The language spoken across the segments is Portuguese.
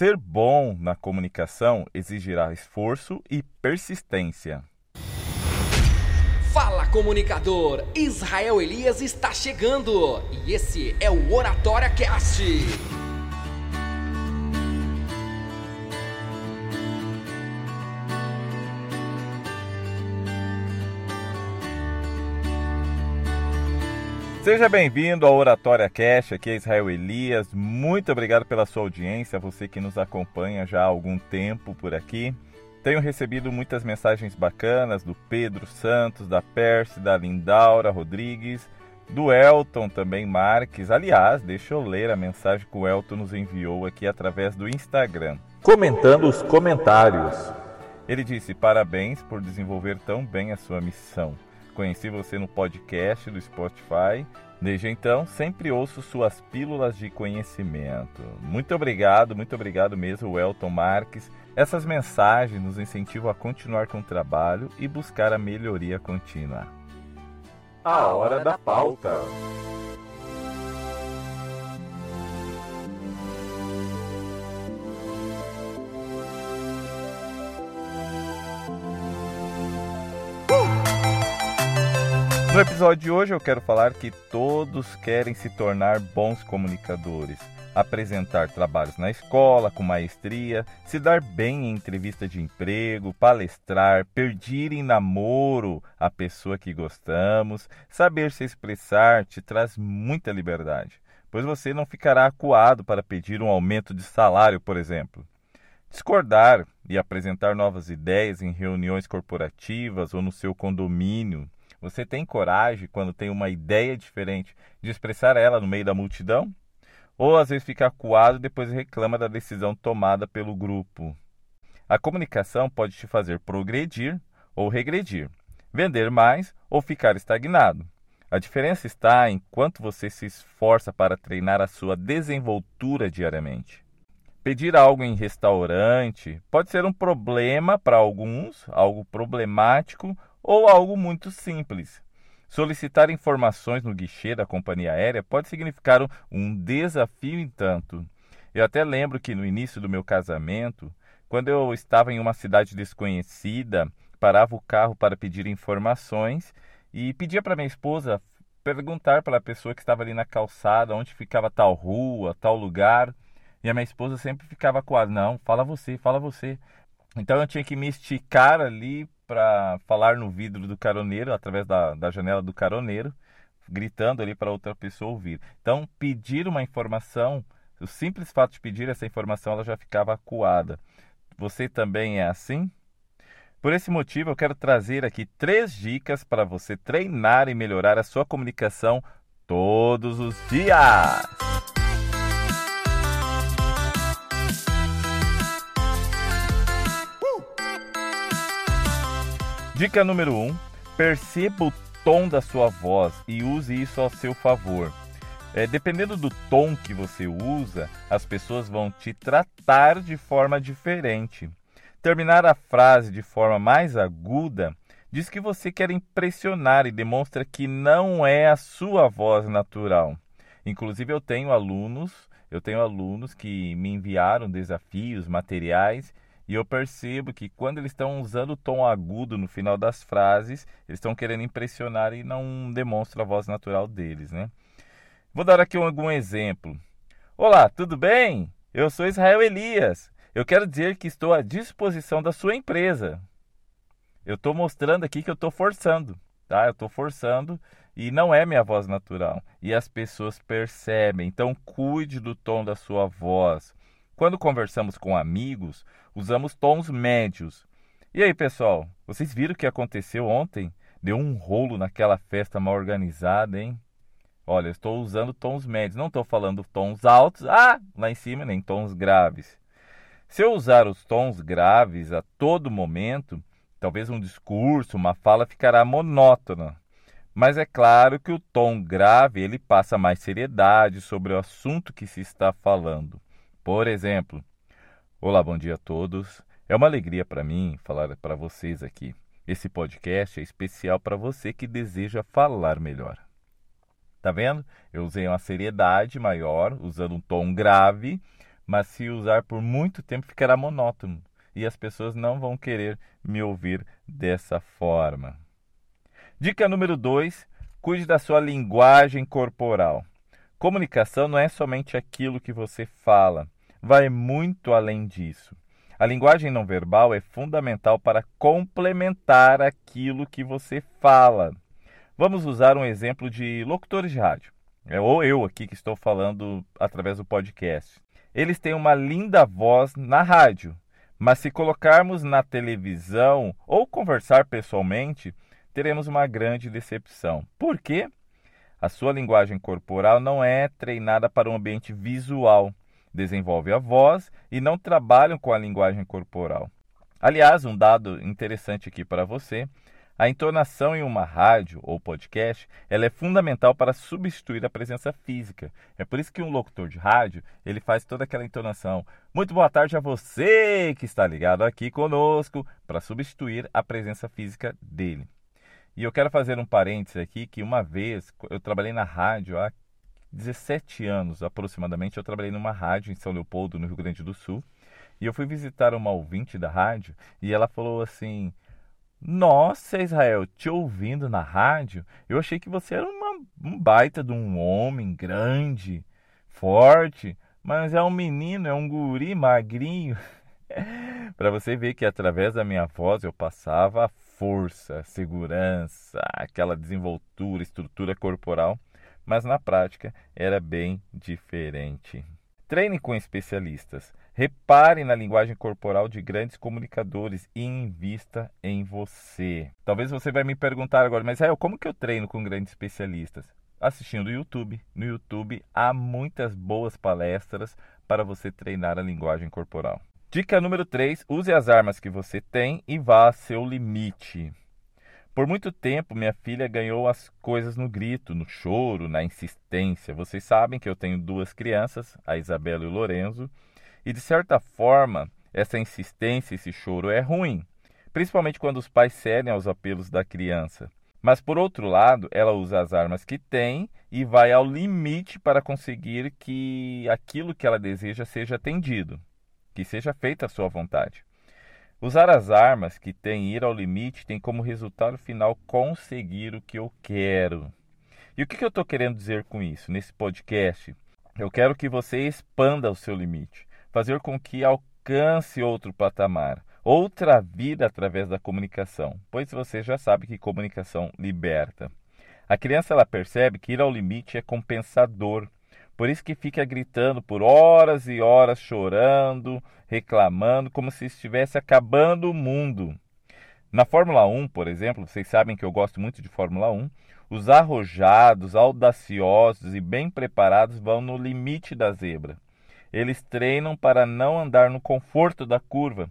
Ser bom na comunicação exigirá esforço e persistência. Fala comunicador, Israel Elias está chegando e esse é o Oratória Cast. Seja bem-vindo ao Oratória Cash, aqui é Israel Elias. Muito obrigado pela sua audiência, você que nos acompanha já há algum tempo por aqui. Tenho recebido muitas mensagens bacanas do Pedro Santos, da Percy, da Lindaura Rodrigues, do Elton também Marques. Aliás, deixa eu ler a mensagem que o Elton nos enviou aqui através do Instagram. Comentando os comentários. Ele disse: Parabéns por desenvolver tão bem a sua missão. Conheci você no podcast do Spotify. Desde então, sempre ouço suas pílulas de conhecimento. Muito obrigado, muito obrigado mesmo, Elton Marques. Essas mensagens nos incentivam a continuar com o trabalho e buscar a melhoria contínua. A hora da pauta. No episódio de hoje eu quero falar que todos querem se tornar bons comunicadores, apresentar trabalhos na escola com maestria, se dar bem em entrevista de emprego, palestrar, pedir em namoro a pessoa que gostamos, saber se expressar te traz muita liberdade, pois você não ficará acuado para pedir um aumento de salário, por exemplo. Discordar e apresentar novas ideias em reuniões corporativas ou no seu condomínio você tem coragem, quando tem uma ideia diferente, de expressar ela no meio da multidão? Ou às vezes fica acuado e depois reclama da decisão tomada pelo grupo? A comunicação pode te fazer progredir ou regredir, vender mais ou ficar estagnado. A diferença está em quanto você se esforça para treinar a sua desenvoltura diariamente. Pedir algo em restaurante pode ser um problema para alguns, algo problemático ou algo muito simples. Solicitar informações no guichê da companhia aérea pode significar um desafio em tanto. Eu até lembro que no início do meu casamento, quando eu estava em uma cidade desconhecida, parava o carro para pedir informações e pedia para minha esposa perguntar para a pessoa que estava ali na calçada onde ficava tal rua, tal lugar. E a minha esposa sempre ficava com a não, fala você, fala você. Então eu tinha que me esticar ali para falar no vidro do caroneiro, através da, da janela do caroneiro, gritando ali para outra pessoa ouvir. Então, pedir uma informação, o simples fato de pedir essa informação, ela já ficava acuada. Você também é assim? Por esse motivo, eu quero trazer aqui três dicas para você treinar e melhorar a sua comunicação todos os dias. Dica número 1: um, perceba o tom da sua voz e use isso ao seu favor. É, dependendo do tom que você usa, as pessoas vão te tratar de forma diferente. Terminar a frase de forma mais aguda diz que você quer impressionar e demonstra que não é a sua voz natural. Inclusive eu tenho alunos, eu tenho alunos que me enviaram desafios, materiais e eu percebo que quando eles estão usando o tom agudo no final das frases, eles estão querendo impressionar e não demonstram a voz natural deles, né? Vou dar aqui algum exemplo. Olá, tudo bem? Eu sou Israel Elias. Eu quero dizer que estou à disposição da sua empresa. Eu estou mostrando aqui que eu estou forçando, tá? Eu estou forçando e não é minha voz natural. E as pessoas percebem. Então, cuide do tom da sua voz. Quando conversamos com amigos, usamos tons médios. E aí, pessoal, vocês viram o que aconteceu ontem? Deu um rolo naquela festa mal organizada, hein? Olha, eu estou usando tons médios, não estou falando tons altos, ah, lá em cima, nem tons graves. Se eu usar os tons graves a todo momento, talvez um discurso, uma fala ficará monótona. Mas é claro que o tom grave ele passa mais seriedade sobre o assunto que se está falando. Por exemplo, olá, bom dia a todos. É uma alegria para mim falar para vocês aqui. Esse podcast é especial para você que deseja falar melhor. Tá vendo? Eu usei uma seriedade maior, usando um tom grave, mas se usar por muito tempo ficará monótono e as pessoas não vão querer me ouvir dessa forma. Dica número 2: cuide da sua linguagem corporal. Comunicação não é somente aquilo que você fala, vai muito além disso. A linguagem não verbal é fundamental para complementar aquilo que você fala. Vamos usar um exemplo de locutores de rádio, é, ou eu aqui que estou falando através do podcast. Eles têm uma linda voz na rádio, mas se colocarmos na televisão ou conversar pessoalmente, teremos uma grande decepção. Por quê? A sua linguagem corporal não é treinada para um ambiente visual desenvolve a voz e não trabalham com a linguagem corporal. Aliás, um dado interessante aqui para você, a entonação em uma rádio ou podcast, ela é fundamental para substituir a presença física. É por isso que um locutor de rádio, ele faz toda aquela entonação. Muito boa tarde a você que está ligado aqui conosco para substituir a presença física dele. E eu quero fazer um parênteses aqui que uma vez eu trabalhei na rádio há 17 anos aproximadamente, eu trabalhei numa rádio em São Leopoldo, no Rio Grande do Sul. E eu fui visitar uma ouvinte da rádio e ela falou assim: Nossa, Israel, te ouvindo na rádio, eu achei que você era uma, um baita de um homem grande, forte, mas é um menino, é um guri magrinho. Para você ver que através da minha voz eu passava força, segurança, aquela desenvoltura, estrutura corporal mas na prática era bem diferente. Treine com especialistas. Repare na linguagem corporal de grandes comunicadores e invista em você. Talvez você vai me perguntar agora, mas é, como que eu treino com grandes especialistas? Assistindo YouTube. No YouTube há muitas boas palestras para você treinar a linguagem corporal. Dica número 3: use as armas que você tem e vá a seu limite. Por muito tempo, minha filha ganhou as coisas no grito, no choro, na insistência. Vocês sabem que eu tenho duas crianças, a Isabela e o Lorenzo, e de certa forma, essa insistência, esse choro é ruim, principalmente quando os pais cedem aos apelos da criança. Mas por outro lado, ela usa as armas que tem e vai ao limite para conseguir que aquilo que ela deseja seja atendido, que seja feita a sua vontade. Usar as armas que tem ir ao limite tem como resultado final conseguir o que eu quero. E o que eu estou querendo dizer com isso? Nesse podcast, eu quero que você expanda o seu limite, fazer com que alcance outro patamar, outra vida através da comunicação, pois você já sabe que comunicação liberta. A criança ela percebe que ir ao limite é compensador por isso que fica gritando por horas e horas, chorando, reclamando, como se estivesse acabando o mundo. Na Fórmula 1, por exemplo, vocês sabem que eu gosto muito de Fórmula 1, os arrojados, audaciosos e bem preparados vão no limite da zebra. Eles treinam para não andar no conforto da curva,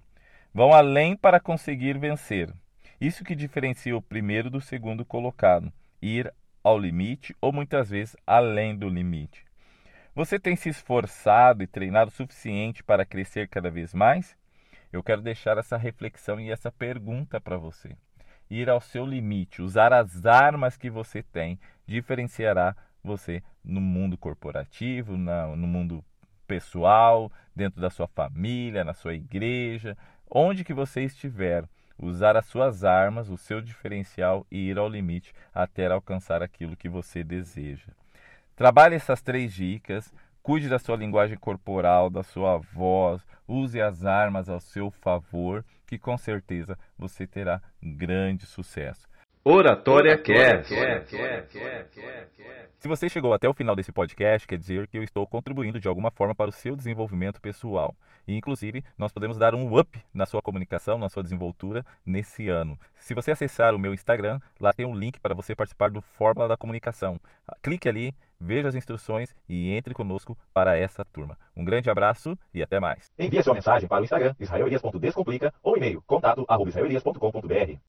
vão além para conseguir vencer. Isso que diferencia o primeiro do segundo colocado, ir ao limite ou muitas vezes além do limite. Você tem se esforçado e treinado o suficiente para crescer cada vez mais? Eu quero deixar essa reflexão e essa pergunta para você. Ir ao seu limite, usar as armas que você tem, diferenciará você no mundo corporativo, no mundo pessoal, dentro da sua família, na sua igreja, onde que você estiver. Usar as suas armas, o seu diferencial e ir ao limite até alcançar aquilo que você deseja. Trabalhe essas três dicas, cuide da sua linguagem corporal, da sua voz, use as armas ao seu favor, que com certeza você terá grande sucesso. Oratória, quer. Se você chegou até o final desse podcast, quer dizer que eu estou contribuindo de alguma forma para o seu desenvolvimento pessoal. E, inclusive, nós podemos dar um up na sua comunicação, na sua desenvoltura nesse ano. Se você acessar o meu Instagram, lá tem um link para você participar do Fórmula da Comunicação. Clique ali, veja as instruções e entre conosco para essa turma. Um grande abraço e até mais. Envie sua mensagem para o Instagram israelias.descomplica ou e-mail contato@israelias.com.br.